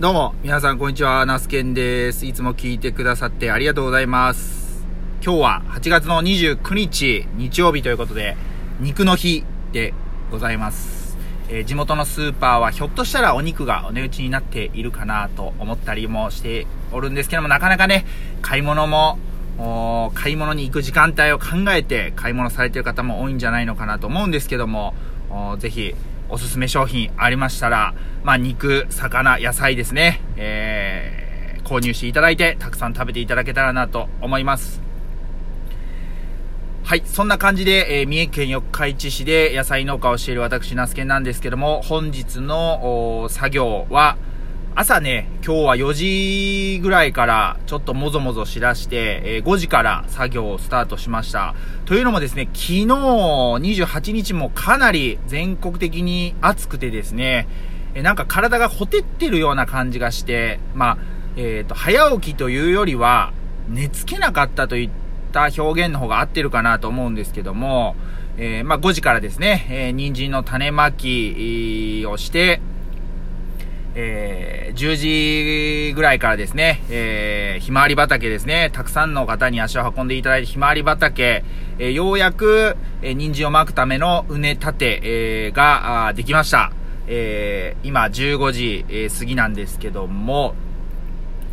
どうも、皆さんこんにちは、ナスケンです。いつも聞いてくださってありがとうございます。今日は8月の29日、日曜日ということで、肉の日でございます。えー、地元のスーパーはひょっとしたらお肉がお値打ちになっているかなと思ったりもしておるんですけども、なかなかね、買い物も、買い物に行く時間帯を考えて買い物されてる方も多いんじゃないのかなと思うんですけども、ぜひおすすめ商品ありましたら、まあ、肉、魚、野菜ですね、えー、購入していただいて、たくさん食べていただけたらなと思います。はい、そんな感じで、えー、三重県四日市市で野菜農家をしている私、ナスケなんですけども、本日の作業は、朝ね、今日は4時ぐらいからちょっともぞもぞしだして、えー、5時から作業をスタートしました。というのもですね、昨日28日もかなり全国的に暑くてですね、え、なんか体がほてってるような感じがして、まあ、えっ、ー、と、早起きというよりは、寝つけなかったといった表現の方が合ってるかなと思うんですけども、えまあ、5時からですね、えー、人参の種まきをして、えー、10時ぐらいからですね、えー、ひまわり畑ですね、たくさんの方に足を運んでいただいてひまわり畑、えー、ようやく、えー、人参をまくための畝立て、えー、が、できました。えー、今15時、えー、過ぎなんですけども、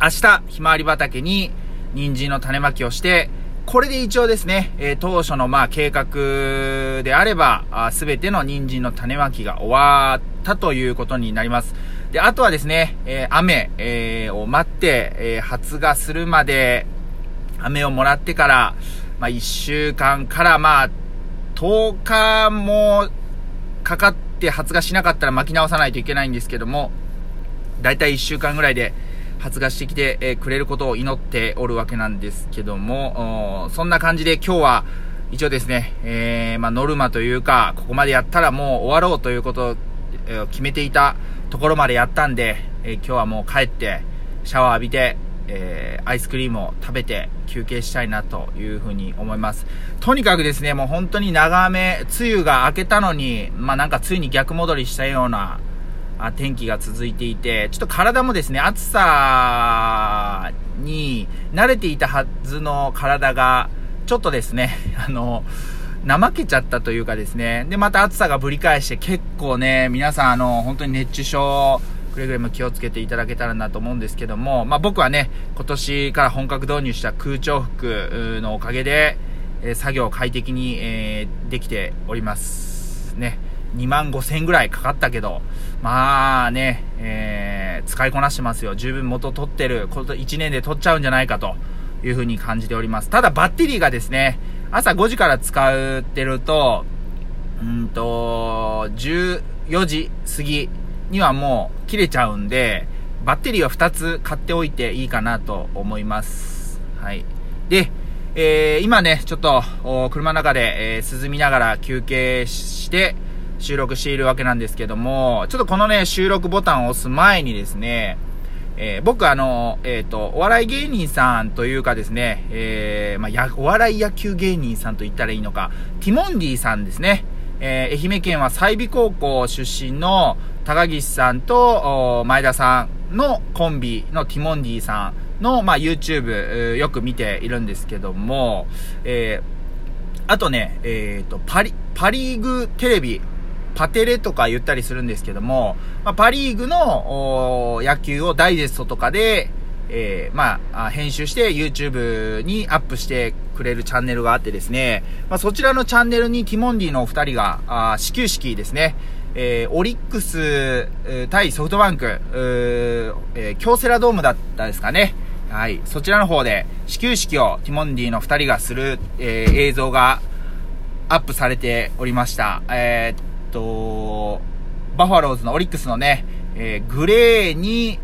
明日、ひまわり畑に人参の種まきをして、これで一応ですね、えー、当初のまあ計画であれば、すべての人参の種まきが終わったということになります。で、あとはですね、えー、雨、えー、を待って、えー、発芽するまで、雨をもらってから、まあ、1週間から、まあ、10日もかかって発芽しなかったら巻き直さないといけないんですけども、だいたい1週間ぐらいで発芽してきて、え、くれることを祈っておるわけなんですけども、そんな感じで今日は、一応ですね、えー、まあ、ノルマというか、ここまでやったらもう終わろうということを決めていたところまでやったんで、えー、今日はもう帰って、シャワー浴びて、えー、アイスクリームを食べて休憩したいなというふうに思います。とにかくですね、もう本当に長雨、梅雨が明けたのに、まあなんかついに逆戻りしたような天気が続いていて、ちょっと体もですね、暑さに慣れていたはずの体が、ちょっとですね、あの、怠けちゃったというかですね、で、また暑さがぶり返して結構ね、皆さんあの、本当に熱中症、くれぐれも気をつけていただけたらなと思うんですけども、まあ僕はね、今年から本格導入した空調服のおかげで、え作業を快適に、えー、できております。ね。2万5千ぐらいかかったけど、まあね、えー、使いこなしてますよ。十分元取ってる、こと1年で取っちゃうんじゃないかというふうに感じております。ただバッテリーがですね、朝5時から使ってると、うんと、14時過ぎにはもう切れちゃうんで、バッテリーは2つ買っておいていいかなと思います。はい。で、えー、今ね、ちょっと、車の中で、えー、涼みながら休憩して収録しているわけなんですけども、ちょっとこのね、収録ボタンを押す前にですね、えー、僕あの、えっ、ー、と、お笑い芸人さんというかですね、えー、まあ、や、お笑い野球芸人さんと言ったらいいのか、ティモンディさんですね。え愛媛県は済美高校出身の高岸さんと前田さんのコンビのティモンディさんの、まあ、YouTube、よく見ているんですけども、えあとね、えっ、と、パリ、パリーグテレビパテレとか言ったりするんですけども、まあ、パリーグの野球をダイジェストとかで、えー、まあ、編集して YouTube にアップしてくれるチャンネルがあってですね、まあ、そちらのチャンネルにティモンディのお二人が、あ始球式ですね、えー、オリックス、対ソフトバンク、えー、京セラドームだったですかね。はい。そちらの方で始球式をティモンディの二人がする、えー、映像がアップされておりました。えーと、バファローズのオリックスのね、えー、グレーに、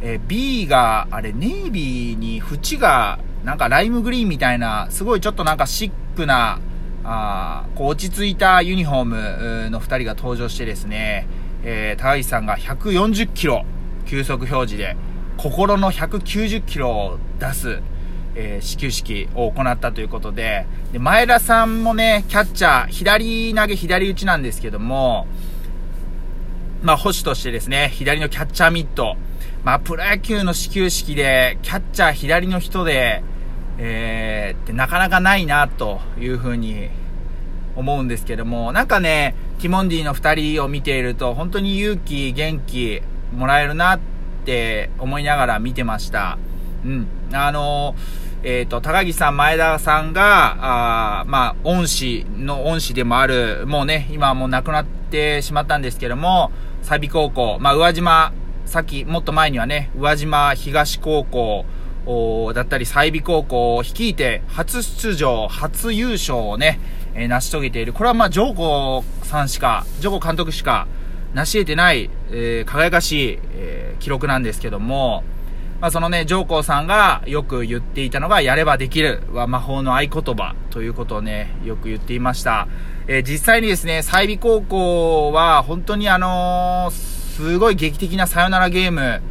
えー、B が、あれ、ネイビーに縁が、なんかライムグリーンみたいな、すごいちょっとなんかシックな、あこう落ち着いたユニフォームの2人が登場してですね、えー、高橋さんが140キロ球速表示で、心の190キロを出す、えー、始球式を行ったということで、で、前田さんもね、キャッチャー、左投げ左打ちなんですけども、まあ、保守としてですね、左のキャッチャーミット、まあ、プロ野球の始球式で、キャッチャー左の人で、えー、ってなかなかないな、というふうに思うんですけども、なんかね、ティモンディの二人を見ていると、本当に勇気、元気もらえるなって思いながら見てました。うん。あのえっ、ー、と、高木さん、前田さんが、あまあ、恩師の恩師でもある、もうね、今はもう亡くなってしまったんですけども、サビ高校、まあ、宇和島、さっき、もっと前にはね、宇和島東高校、だったり、済美高校を率いて、初出場、初優勝をね、えー、成し遂げている。これはまあ、ジョーコさんしか、ジョーコ監督しか成し得てない、えー、輝かしい、えー、記録なんですけども、まあ、そのね、上皇さんがよく言っていたのが、やればできるは魔法の合言葉ということをね、よく言っていました。えー、実際にですね、済美高校は本当にあのー、すごい劇的なサヨナラゲーム、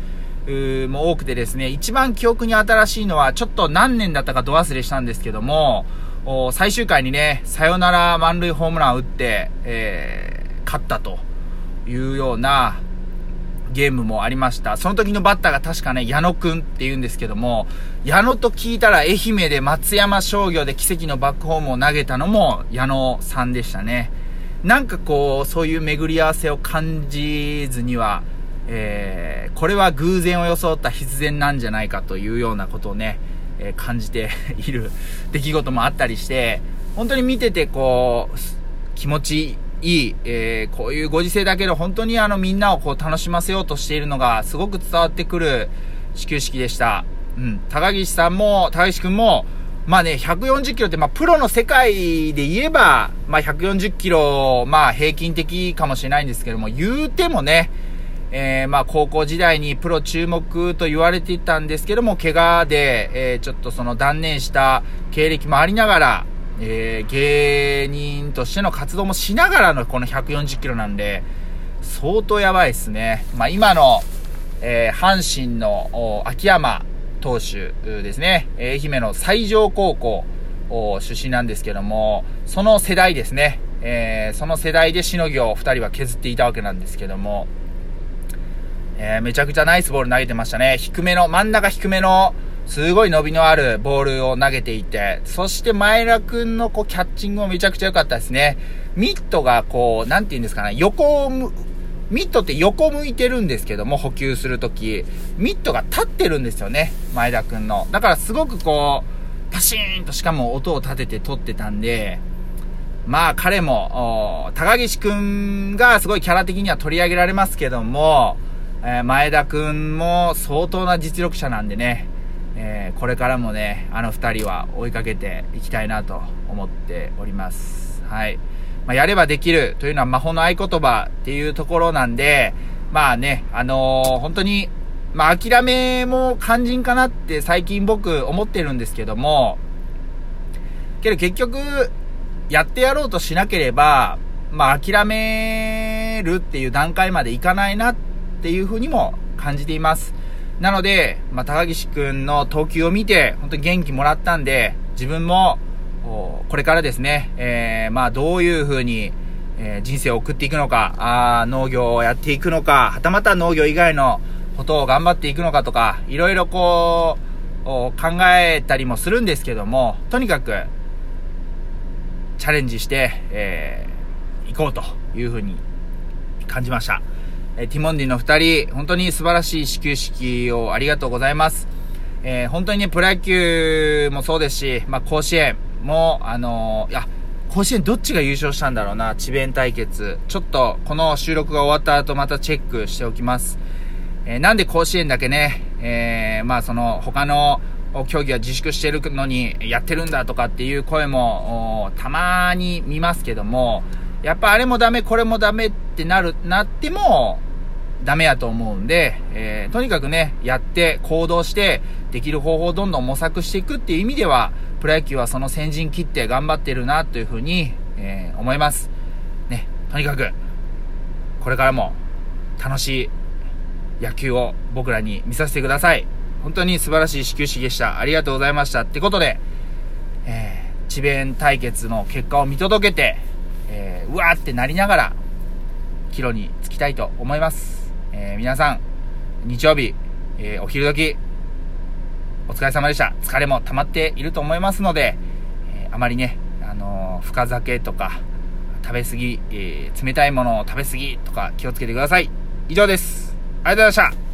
も多くてですね、一番記憶に新しいのは、ちょっと何年だったかど忘れしたんですけども、最終回にね、サヨナラ満塁ホームランを打って、えー、勝ったというような、ゲームもありました。その時のバッターが確かね、矢野くんって言うんですけども、矢野と聞いたら愛媛で松山商業で奇跡のバックホームを投げたのも矢野さんでしたね。なんかこう、そういう巡り合わせを感じずには、えー、これは偶然を装った必然なんじゃないかというようなことをね、えー、感じている出来事もあったりして、本当に見ててこう、気持ちいい、えー、こういうご時世だけど、本当にあのみんなをこう楽しませようとしているのがすごく伝わってくる始球式でした。うん。高岸さんも、高岸くんも、まあね、140キロって、まあ、プロの世界で言えば、まあ、140キロ、まあ、平均的かもしれないんですけども、言うてもね、えー、まあ、高校時代にプロ注目と言われていたんですけども、怪我で、えー、ちょっとその断念した経歴もありながら、えー、芸人としての活動もしながらのこの140キロなんで、相当やばいですね。まあ、今の、えー、阪神の秋山投手ですね、愛媛の西条高校出身なんですけども、その世代ですね、えー、その世代でしのぎを2人は削っていたわけなんですけども、えー、めちゃくちゃナイスボール投げてましたね。低めの、真ん中低めの、すごい伸びのあるボールを投げていて、そして前田くんのこうキャッチングもめちゃくちゃ良かったですね。ミットがこう、なんて言うんですかね、横をミットって横向いてるんですけども、補給するとき、ミットが立ってるんですよね、前田くんの。だからすごくこう、パシーンとしかも音を立てて撮ってたんで、まあ彼も、高岸くんがすごいキャラ的には取り上げられますけども、えー、前田くんも相当な実力者なんでね、えー、これからもね、あの二人は追いかけていきたいなと思っております。はい。まあ、やればできるというのは魔法の合言葉っていうところなんで、まあね、あのー、本当に、まあ諦めも肝心かなって最近僕思ってるんですけども、けど結局、やってやろうとしなければ、まあ諦めるっていう段階までいかないなっていうふうにも感じています。なので、まあ、高岸くんの投球を見て、本当に元気もらったんで、自分も、これからですね、えー、まあ、どういう風に、えー、人生を送っていくのか、あ農業をやっていくのか、はたまた農業以外のことを頑張っていくのかとか、いろいろこう、考えたりもするんですけども、とにかく、チャレンジして、えー、行こうという風に感じました。えティモンディの二人、本当に素晴らしい始球式をありがとうございます。えー、本当にね、プロ野球もそうですし、まあ、甲子園も、あのー、いや、甲子園どっちが優勝したんだろうな、智弁対決。ちょっと、この収録が終わった後またチェックしておきます。えー、なんで甲子園だけね、えー、まあその、他の競技は自粛してるのにやってるんだとかっていう声も、たまに見ますけども、やっぱあれもダメ、これもダメってなる、なっても、ダメやと思うんで、えー、とにかくね、やって行動して、できる方法をどんどん模索していくっていう意味では、プロ野球はその先陣切って頑張ってるなというふうに、えー、思います。ね、とにかく、これからも楽しい野球を僕らに見させてください。本当に素晴らしい始球式でした。ありがとうございました。ってことで、えー、智弁対決の結果を見届けて、えー、うわーってなりながら、帰路に着きたいと思います。えー、皆さん、日曜日、えー、お昼時、お疲れ様でした。疲れも溜まっていると思いますので、えー、あまりね、あの、深酒とか、食べ過ぎ、え、冷たいものを食べ過ぎとか気をつけてください。以上です。ありがとうございました。